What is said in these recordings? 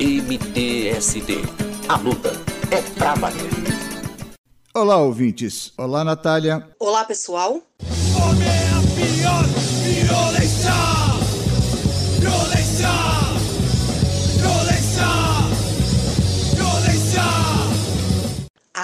MTST. A luta é pra valer. Olá, ouvintes. Olá, Natália. Olá, pessoal.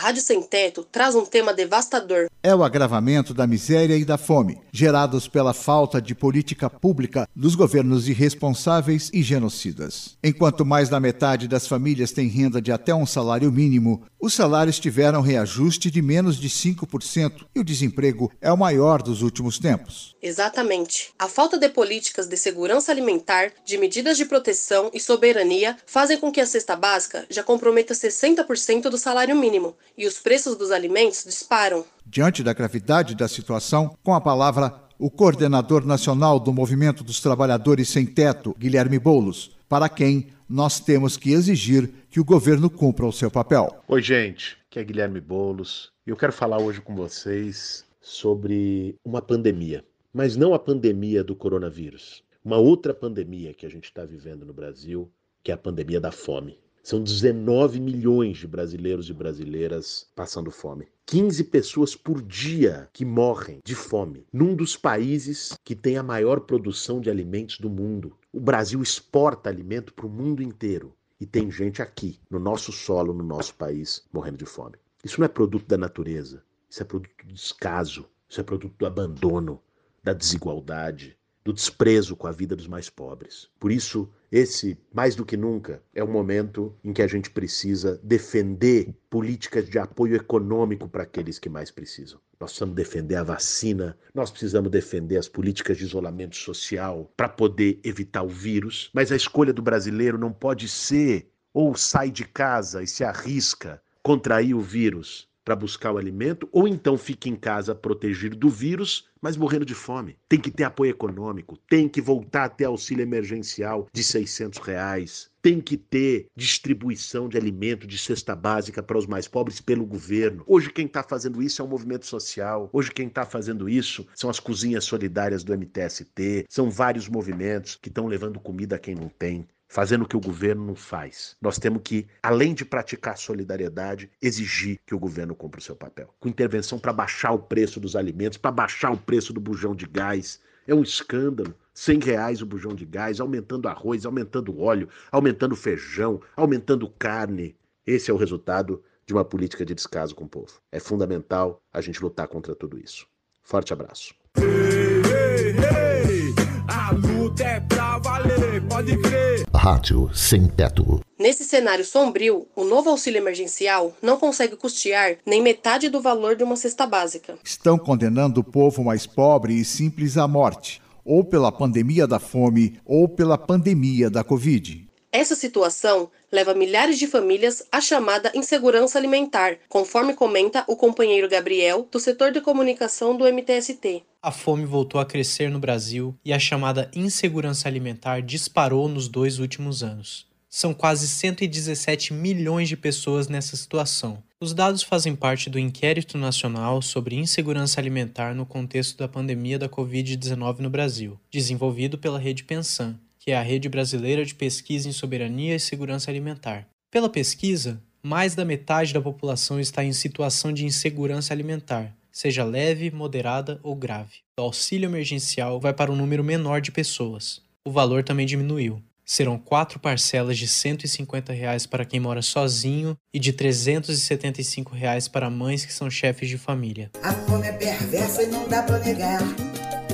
Rádio Sem Teto traz um tema devastador. É o agravamento da miséria e da fome, gerados pela falta de política pública dos governos irresponsáveis e genocidas. Enquanto mais da metade das famílias tem renda de até um salário mínimo, os salários tiveram reajuste de menos de 5% e o desemprego é o maior dos últimos tempos. Exatamente. A falta de políticas de segurança alimentar, de medidas de proteção e soberania fazem com que a cesta básica já comprometa 60% do salário mínimo e os preços dos alimentos disparam. Diante da gravidade da situação, com a palavra o coordenador nacional do Movimento dos Trabalhadores Sem Teto, Guilherme Boulos, para quem nós temos que exigir que o governo cumpra o seu papel. Oi, gente, aqui é Guilherme Boulos e eu quero falar hoje com vocês sobre uma pandemia, mas não a pandemia do coronavírus, uma outra pandemia que a gente está vivendo no Brasil, que é a pandemia da fome. São 19 milhões de brasileiros e brasileiras passando fome. 15 pessoas por dia que morrem de fome, num dos países que tem a maior produção de alimentos do mundo. O Brasil exporta alimento para o mundo inteiro. E tem gente aqui, no nosso solo, no nosso país, morrendo de fome. Isso não é produto da natureza. Isso é produto do descaso. Isso é produto do abandono, da desigualdade, do desprezo com a vida dos mais pobres. Por isso, esse, mais do que nunca, é o momento em que a gente precisa defender políticas de apoio econômico para aqueles que mais precisam. Nós precisamos defender a vacina, nós precisamos defender as políticas de isolamento social para poder evitar o vírus, mas a escolha do brasileiro não pode ser ou sai de casa e se arrisca contrair o vírus para buscar o alimento, ou então fica em casa protegido do vírus, mas morrendo de fome. Tem que ter apoio econômico, tem que voltar a ter auxílio emergencial de 600 reais, tem que ter distribuição de alimento de cesta básica para os mais pobres pelo governo. Hoje quem está fazendo isso é um movimento social. Hoje quem está fazendo isso são as cozinhas solidárias do MTST, são vários movimentos que estão levando comida a quem não tem fazendo o que o governo não faz. Nós temos que, além de praticar solidariedade, exigir que o governo cumpra o seu papel. Com intervenção para baixar o preço dos alimentos, para baixar o preço do bujão de gás. É um escândalo. 100 reais o bujão de gás, aumentando arroz, aumentando óleo, aumentando feijão, aumentando carne. Esse é o resultado de uma política de descaso com o povo. É fundamental a gente lutar contra tudo isso. Forte abraço. Ei, ei, ei, a luta é pra valer, pode crer. Rádio Sem Teto. Nesse cenário sombrio, o novo auxílio emergencial não consegue custear nem metade do valor de uma cesta básica. Estão condenando o povo mais pobre e simples à morte, ou pela pandemia da fome, ou pela pandemia da Covid. Essa situação leva milhares de famílias à chamada insegurança alimentar, conforme comenta o companheiro Gabriel, do setor de comunicação do MTST. A fome voltou a crescer no Brasil e a chamada insegurança alimentar disparou nos dois últimos anos. São quase 117 milhões de pessoas nessa situação. Os dados fazem parte do Inquérito Nacional sobre Insegurança Alimentar no contexto da pandemia da Covid-19 no Brasil, desenvolvido pela Rede Pensan, que é a Rede Brasileira de Pesquisa em Soberania e Segurança Alimentar. Pela pesquisa, mais da metade da população está em situação de insegurança alimentar, seja leve, moderada ou grave. O auxílio emergencial vai para um número menor de pessoas. O valor também diminuiu. Serão quatro parcelas de 150 reais para quem mora sozinho e de 375 reais para mães que são chefes de família. A fome é perversa e não dá pra negar.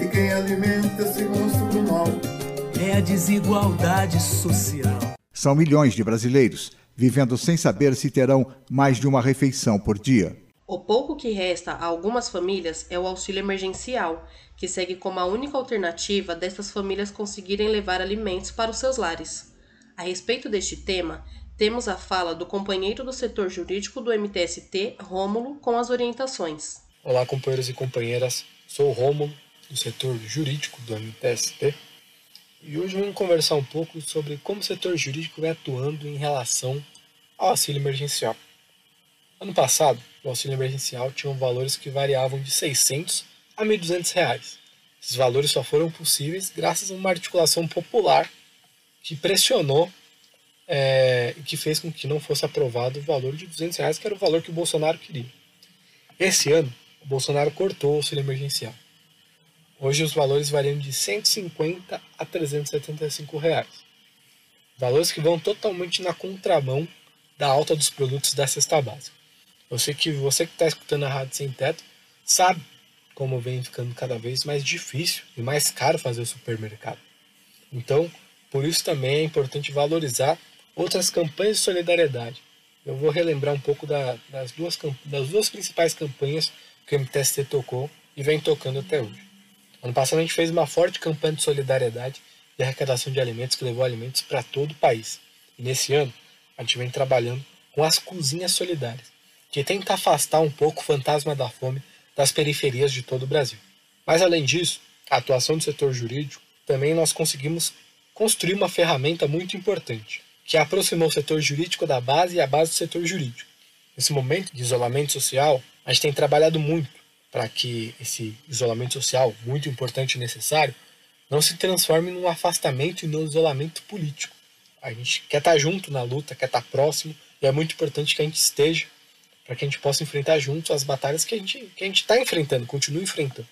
E quem alimenta se monstro do mal. É a desigualdade social. São milhões de brasileiros vivendo sem saber se terão mais de uma refeição por dia. O pouco que resta a algumas famílias é o auxílio emergencial, que segue como a única alternativa dessas famílias conseguirem levar alimentos para os seus lares. A respeito deste tema, temos a fala do companheiro do setor jurídico do MTST, Rômulo, com as orientações. Olá, companheiros e companheiras. Sou o Rômulo, do setor jurídico do MTST, e hoje vamos conversar um pouco sobre como o setor jurídico vem atuando em relação ao auxílio emergencial. Ano passado, o auxílio emergencial tinha valores que variavam de 600 a 1.200 reais. Esses valores só foram possíveis graças a uma articulação popular que pressionou é, que fez com que não fosse aprovado o valor de 200 reais, que era o valor que o Bolsonaro queria. Esse ano, o Bolsonaro cortou o auxílio emergencial. Hoje os valores variam de 150 a 375 reais. Valores que vão totalmente na contramão da alta dos produtos da cesta básica. Sei que você que está escutando a Rádio Sem Teto sabe como vem ficando cada vez mais difícil e mais caro fazer o supermercado. Então, por isso também é importante valorizar outras campanhas de solidariedade. Eu vou relembrar um pouco da, das, duas, das duas principais campanhas que o MTST tocou e vem tocando até hoje. Ano passado a gente fez uma forte campanha de solidariedade e arrecadação de alimentos que levou alimentos para todo o país. E nesse ano a gente vem trabalhando com as cozinhas solidárias, que tenta afastar um pouco o fantasma da fome das periferias de todo o Brasil. Mas além disso, a atuação do setor jurídico, também nós conseguimos construir uma ferramenta muito importante, que aproximou o setor jurídico da base e a base do setor jurídico. Nesse momento de isolamento social, a gente tem trabalhado muito para que esse isolamento social, muito importante e necessário, não se transforme num afastamento e num isolamento político. A gente quer estar junto na luta, quer estar próximo, e é muito importante que a gente esteja para que a gente possa enfrentar juntos as batalhas que a gente que a gente está enfrentando, continua enfrentando.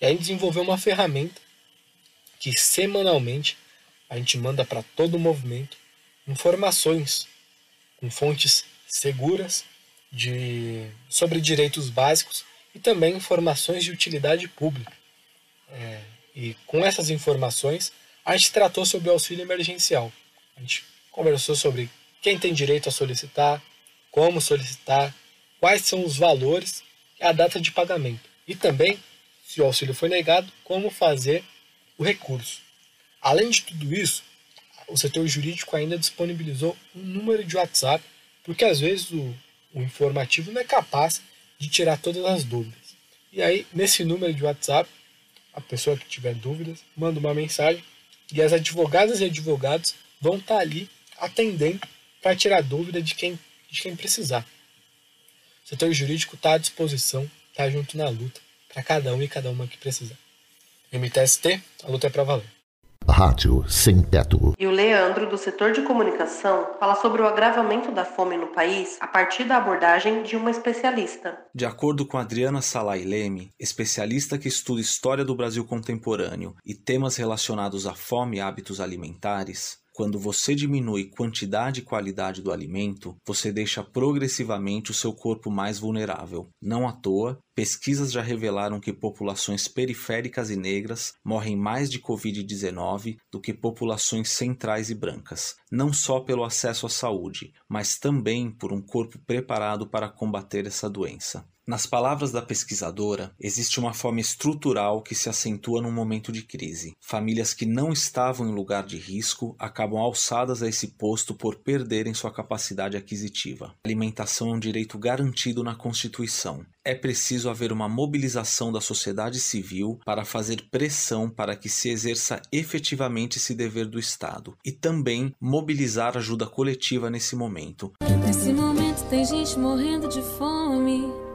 E aí desenvolveu uma ferramenta que semanalmente a gente manda para todo o movimento informações com fontes seguras de, sobre direitos básicos e também informações de utilidade pública. É, e com essas informações, a gente tratou sobre o auxílio emergencial. A gente conversou sobre quem tem direito a solicitar, como solicitar, quais são os valores e a data de pagamento. E também, se o auxílio foi negado, como fazer o recurso. Além de tudo isso, o setor jurídico ainda disponibilizou um número de WhatsApp, porque às vezes o, o informativo não é capaz de tirar todas as dúvidas. E aí, nesse número de WhatsApp, a pessoa que tiver dúvidas manda uma mensagem e as advogadas e advogados vão estar ali atendendo para tirar dúvida de quem, de quem precisar. O setor jurídico está à disposição, está junto na luta, para cada um e cada uma que precisar. MTST, a luta é para valer. Rádio Sem Teto. E o Leandro, do setor de comunicação, fala sobre o agravamento da fome no país a partir da abordagem de uma especialista. De acordo com Adriana Salai Leme, especialista que estuda história do Brasil contemporâneo e temas relacionados à fome e hábitos alimentares, quando você diminui quantidade e qualidade do alimento, você deixa progressivamente o seu corpo mais vulnerável. Não à toa, pesquisas já revelaram que populações periféricas e negras morrem mais de Covid-19 do que populações centrais e brancas, não só pelo acesso à saúde, mas também por um corpo preparado para combater essa doença. Nas palavras da pesquisadora, existe uma fome estrutural que se acentua num momento de crise. Famílias que não estavam em lugar de risco acabam alçadas a esse posto por perderem sua capacidade aquisitiva. Alimentação é um direito garantido na Constituição. É preciso haver uma mobilização da sociedade civil para fazer pressão para que se exerça efetivamente esse dever do Estado e também mobilizar ajuda coletiva nesse momento. Nesse momento tem gente morrendo de fome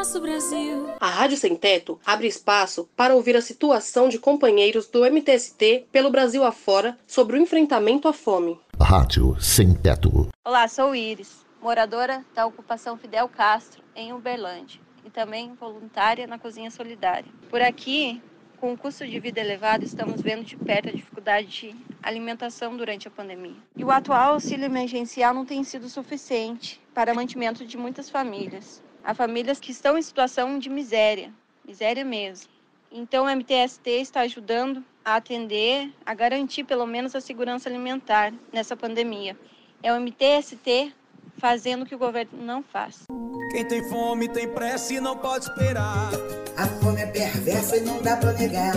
nosso Brasil. A Rádio Sem Teto abre espaço para ouvir a situação de companheiros do MTST pelo Brasil afora sobre o enfrentamento à fome. Rádio Sem Teto. Olá, sou Iris, moradora da ocupação Fidel Castro, em Uberlândia, e também voluntária na Cozinha Solidária. Por aqui, com o custo de vida elevado, estamos vendo de perto a dificuldade de alimentação durante a pandemia. E o atual auxílio emergencial não tem sido suficiente para o mantimento de muitas famílias a famílias que estão em situação de miséria, miséria mesmo. Então, o MTST está ajudando a atender, a garantir pelo menos a segurança alimentar nessa pandemia. É o MTST fazendo o que o governo não faz. Quem tem fome tem pressa e não pode esperar. A fome é perversa e não dá para negar.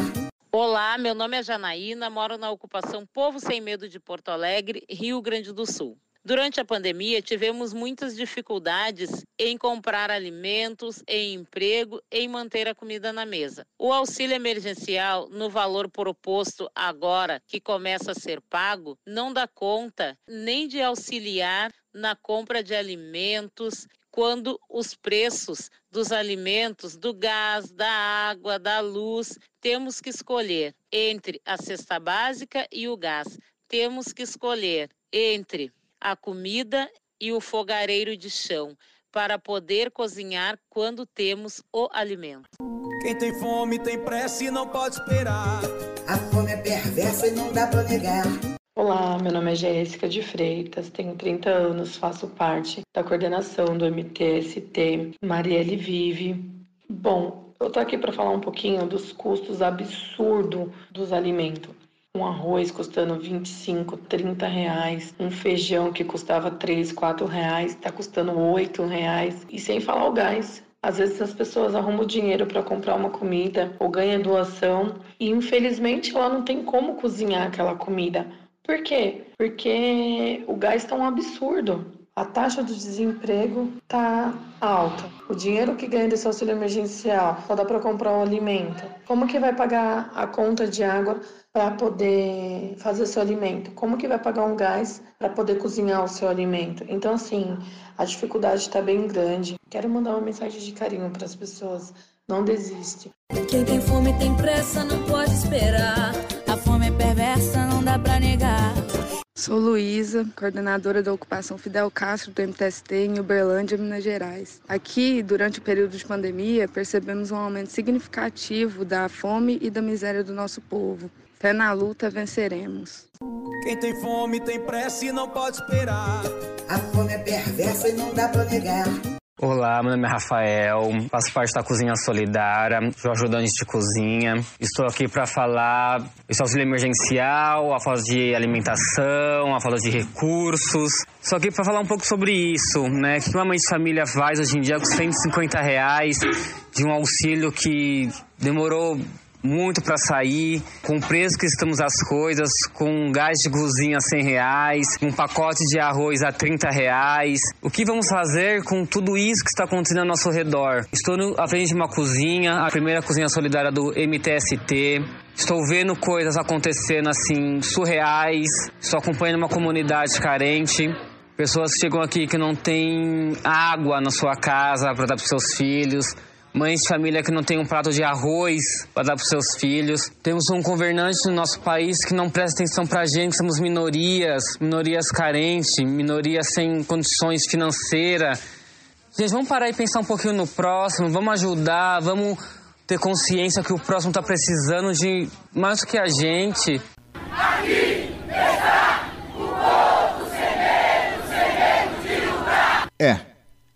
Olá, meu nome é Janaína, moro na ocupação Povo Sem Medo de Porto Alegre, Rio Grande do Sul. Durante a pandemia, tivemos muitas dificuldades em comprar alimentos, em emprego, em manter a comida na mesa. O auxílio emergencial, no valor proposto agora, que começa a ser pago, não dá conta nem de auxiliar na compra de alimentos, quando os preços dos alimentos, do gás, da água, da luz, temos que escolher entre a cesta básica e o gás. Temos que escolher entre a comida e o fogareiro de chão para poder cozinhar quando temos o alimento. Quem tem fome tem pressa e não pode esperar. A fome é perversa e não dá pra negar. Olá, meu nome é Jéssica de Freitas, tenho 30 anos, faço parte da coordenação do MTST Marielle Vive. Bom, eu tô aqui para falar um pouquinho dos custos absurdos dos alimentos. Um arroz custando 25, 30 reais, um feijão que custava 3, 4 reais, está custando 8 reais, e sem falar o gás. Às vezes as pessoas arrumam dinheiro para comprar uma comida ou ganham doação e infelizmente ela não tem como cozinhar aquela comida. Por quê? Porque o gás está um absurdo. A taxa do desemprego está alta. O dinheiro que ganha desse auxílio emergencial só dá para comprar um alimento. Como que vai pagar a conta de água para poder fazer seu alimento? Como que vai pagar um gás para poder cozinhar o seu alimento? Então, assim, a dificuldade está bem grande. Quero mandar uma mensagem de carinho para as pessoas. Não desiste. Quem tem fome tem pressa, não pode esperar. A fome é perversa, não dá pra negar. Sou Luísa, coordenadora da ocupação Fidel Castro do MTST em Uberlândia, Minas Gerais. Aqui, durante o período de pandemia, percebemos um aumento significativo da fome e da miséria do nosso povo. Fé na luta, venceremos. Quem tem fome tem pressa e não pode esperar. A fome é perversa e não dá pra negar. Olá, meu nome é Rafael, faço parte da Cozinha Solidária, sou ajudante de cozinha. Estou aqui para falar esse auxílio emergencial, a falta de alimentação, a falta de recursos. Estou aqui para falar um pouco sobre isso, né? Que uma mãe de família faz hoje em dia com 150 reais de um auxílio que demorou muito para sair, com o preço que estamos as coisas, com gás de cozinha a 100 reais, um pacote de arroz a 30 reais. O que vamos fazer com tudo isso que está acontecendo ao nosso redor? Estou no, à frente de uma cozinha, a primeira cozinha solidária do MTST. Estou vendo coisas acontecendo assim surreais. Estou acompanhando uma comunidade carente. Pessoas chegam aqui que não têm água na sua casa para dar para seus filhos mães de família que não tem um prato de arroz para dar para seus filhos. Temos um governante no nosso país que não presta atenção para a gente, somos minorias, minorias carentes, minorias sem condições financeiras. Gente, vamos parar e pensar um pouquinho no próximo, vamos ajudar, vamos ter consciência que o próximo está precisando de mais do que a gente. Aqui está o povo sem medo, sem medo de lutar. É,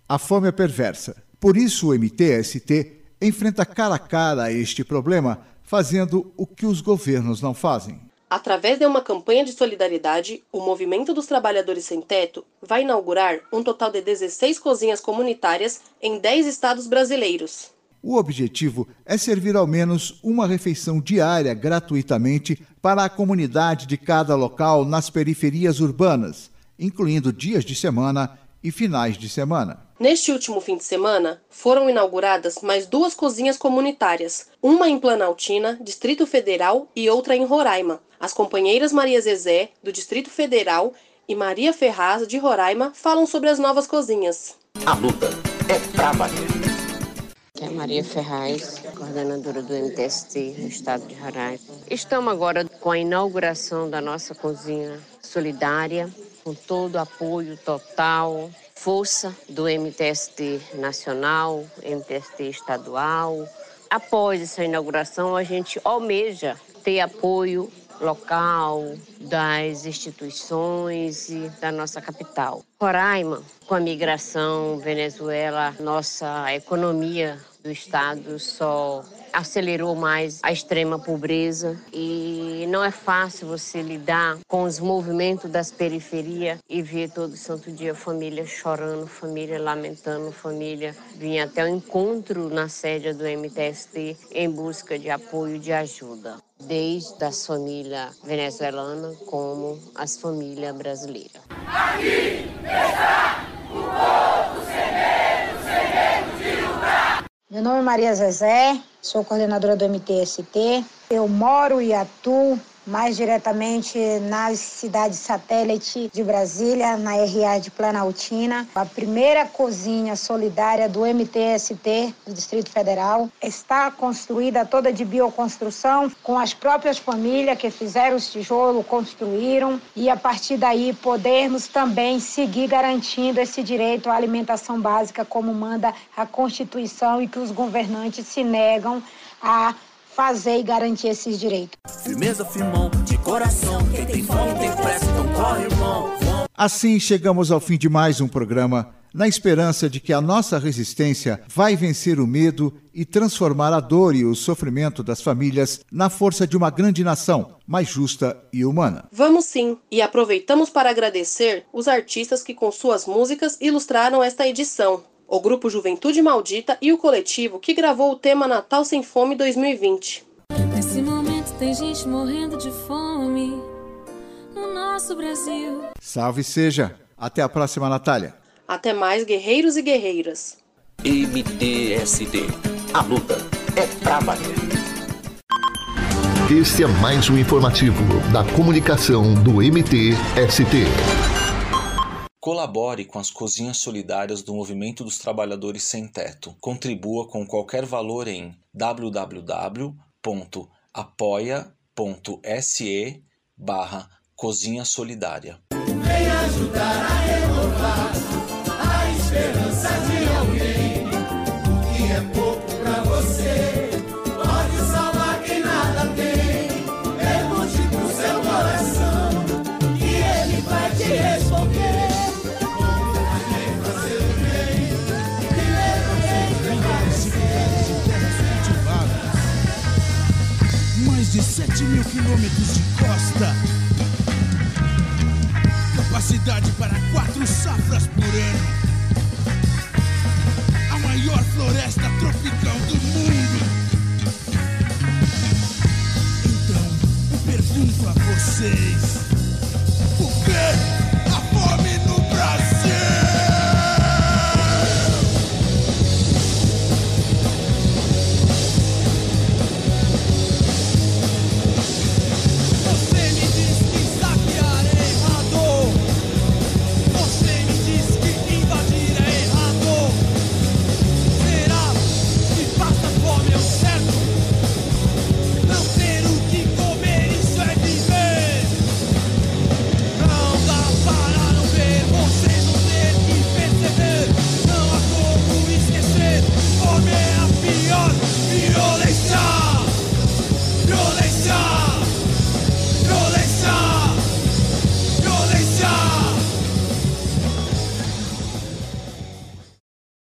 a fome é perversa por isso, o MTST enfrenta cara a cara este problema, fazendo o que os governos não fazem. Através de uma campanha de solidariedade, o Movimento dos Trabalhadores Sem Teto vai inaugurar um total de 16 cozinhas comunitárias em 10 estados brasileiros. O objetivo é servir ao menos uma refeição diária gratuitamente para a comunidade de cada local nas periferias urbanas, incluindo dias de semana e finais de semana. Neste último fim de semana, foram inauguradas mais duas cozinhas comunitárias, uma em Planaltina, Distrito Federal, e outra em Roraima. As companheiras Maria Zezé, do Distrito Federal, e Maria Ferraz, de Roraima, falam sobre as novas cozinhas. A luta é pra valer. Que é Maria Ferraz, coordenadora do MTST no estado de Roraima. Estamos agora com a inauguração da nossa cozinha solidária, com todo o apoio total, força do MTST nacional, MTST estadual. Após essa inauguração, a gente almeja ter apoio local, das instituições e da nossa capital. Roraima, com a migração Venezuela, nossa economia do estado só acelerou mais a extrema pobreza. E não é fácil você lidar com os movimentos das periferias e ver todo santo dia família chorando, família lamentando, família vir até o encontro na sede do MTST em busca de apoio, de ajuda, desde as famílias venezuelanas como as famílias brasileiras. Aqui está o povo sem medo, sem medo de lutar. Meu nome é Maria Zezé, sou coordenadora do MTST. Eu moro e atuo mais diretamente na cidade satélite de Brasília, na RA de Planaltina. A primeira cozinha solidária do MTST do Distrito Federal está construída toda de bioconstrução com as próprias famílias que fizeram os tijolos, construíram e a partir daí podermos também seguir garantindo esse direito à alimentação básica como manda a Constituição e que os governantes se negam a fazer e garantir esses direitos. Firmeza, firmão, de coração, quem tem fome tem pressa, então corre, irmão. Assim chegamos ao fim de mais um programa, na esperança de que a nossa resistência vai vencer o medo e transformar a dor e o sofrimento das famílias na força de uma grande nação, mais justa e humana. Vamos sim, e aproveitamos para agradecer os artistas que com suas músicas ilustraram esta edição o grupo Juventude Maldita e o coletivo que gravou o tema Natal Sem Fome 2020. Nesse momento tem gente morrendo de fome no nosso Brasil. Salve seja! Até a próxima, Natália. Até mais, guerreiros e guerreiras. MTST. A luta é pra valer. Este é mais um informativo da comunicação do MTST. Colabore com as cozinhas solidárias do Movimento dos Trabalhadores Sem Teto. Contribua com qualquer valor em www.apoia.se barra Cozinha Solidária. Vem ajudar a renovar a esperança de 20 mil quilômetros de costa. Capacidade para quatro safras por ano.